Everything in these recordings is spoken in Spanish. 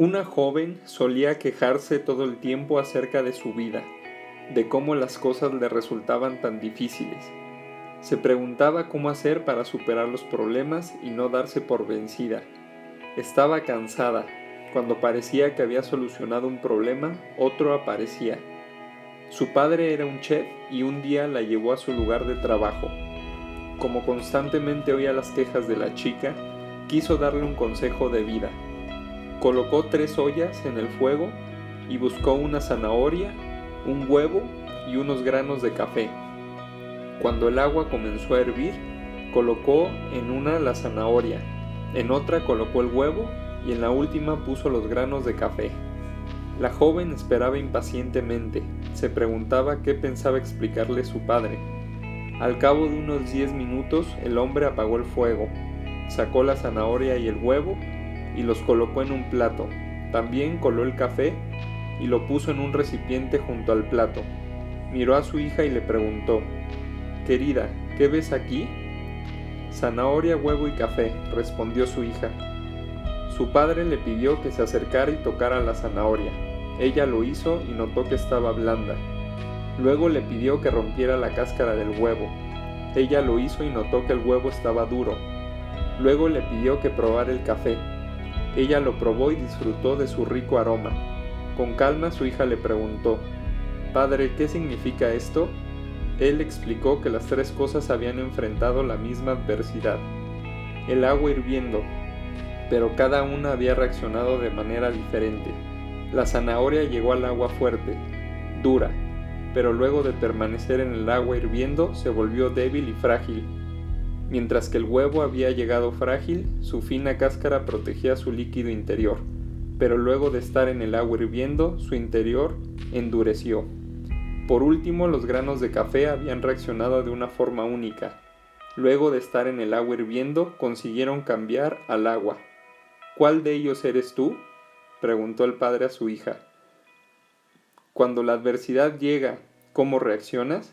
Una joven solía quejarse todo el tiempo acerca de su vida, de cómo las cosas le resultaban tan difíciles. Se preguntaba cómo hacer para superar los problemas y no darse por vencida. Estaba cansada. Cuando parecía que había solucionado un problema, otro aparecía. Su padre era un chef y un día la llevó a su lugar de trabajo. Como constantemente oía las quejas de la chica, quiso darle un consejo de vida. Colocó tres ollas en el fuego y buscó una zanahoria, un huevo y unos granos de café. Cuando el agua comenzó a hervir, colocó en una la zanahoria, en otra colocó el huevo y en la última puso los granos de café. La joven esperaba impacientemente, se preguntaba qué pensaba explicarle su padre. Al cabo de unos diez minutos el hombre apagó el fuego, sacó la zanahoria y el huevo y los colocó en un plato. También coló el café y lo puso en un recipiente junto al plato. Miró a su hija y le preguntó, Querida, ¿qué ves aquí? Zanahoria, huevo y café, respondió su hija. Su padre le pidió que se acercara y tocara la zanahoria. Ella lo hizo y notó que estaba blanda. Luego le pidió que rompiera la cáscara del huevo. Ella lo hizo y notó que el huevo estaba duro. Luego le pidió que probara el café. Ella lo probó y disfrutó de su rico aroma. Con calma su hija le preguntó, Padre, ¿qué significa esto? Él explicó que las tres cosas habían enfrentado la misma adversidad. El agua hirviendo, pero cada una había reaccionado de manera diferente. La zanahoria llegó al agua fuerte, dura, pero luego de permanecer en el agua hirviendo se volvió débil y frágil Mientras que el huevo había llegado frágil, su fina cáscara protegía su líquido interior, pero luego de estar en el agua hirviendo, su interior endureció. Por último, los granos de café habían reaccionado de una forma única. Luego de estar en el agua hirviendo, consiguieron cambiar al agua. ¿Cuál de ellos eres tú? preguntó el padre a su hija. Cuando la adversidad llega, ¿cómo reaccionas?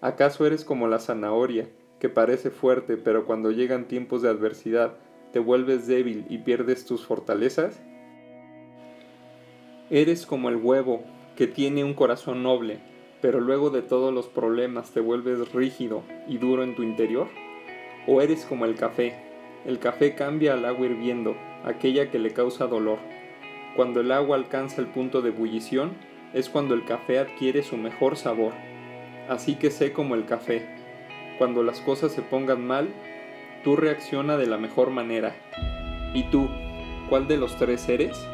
¿Acaso eres como la zanahoria? Que parece fuerte, pero cuando llegan tiempos de adversidad te vuelves débil y pierdes tus fortalezas? ¿Eres como el huevo, que tiene un corazón noble, pero luego de todos los problemas te vuelves rígido y duro en tu interior? ¿O eres como el café? El café cambia al agua hirviendo, aquella que le causa dolor. Cuando el agua alcanza el punto de ebullición, es cuando el café adquiere su mejor sabor. Así que sé como el café, cuando las cosas se pongan mal, tú reacciona de la mejor manera. ¿Y tú, cuál de los tres eres?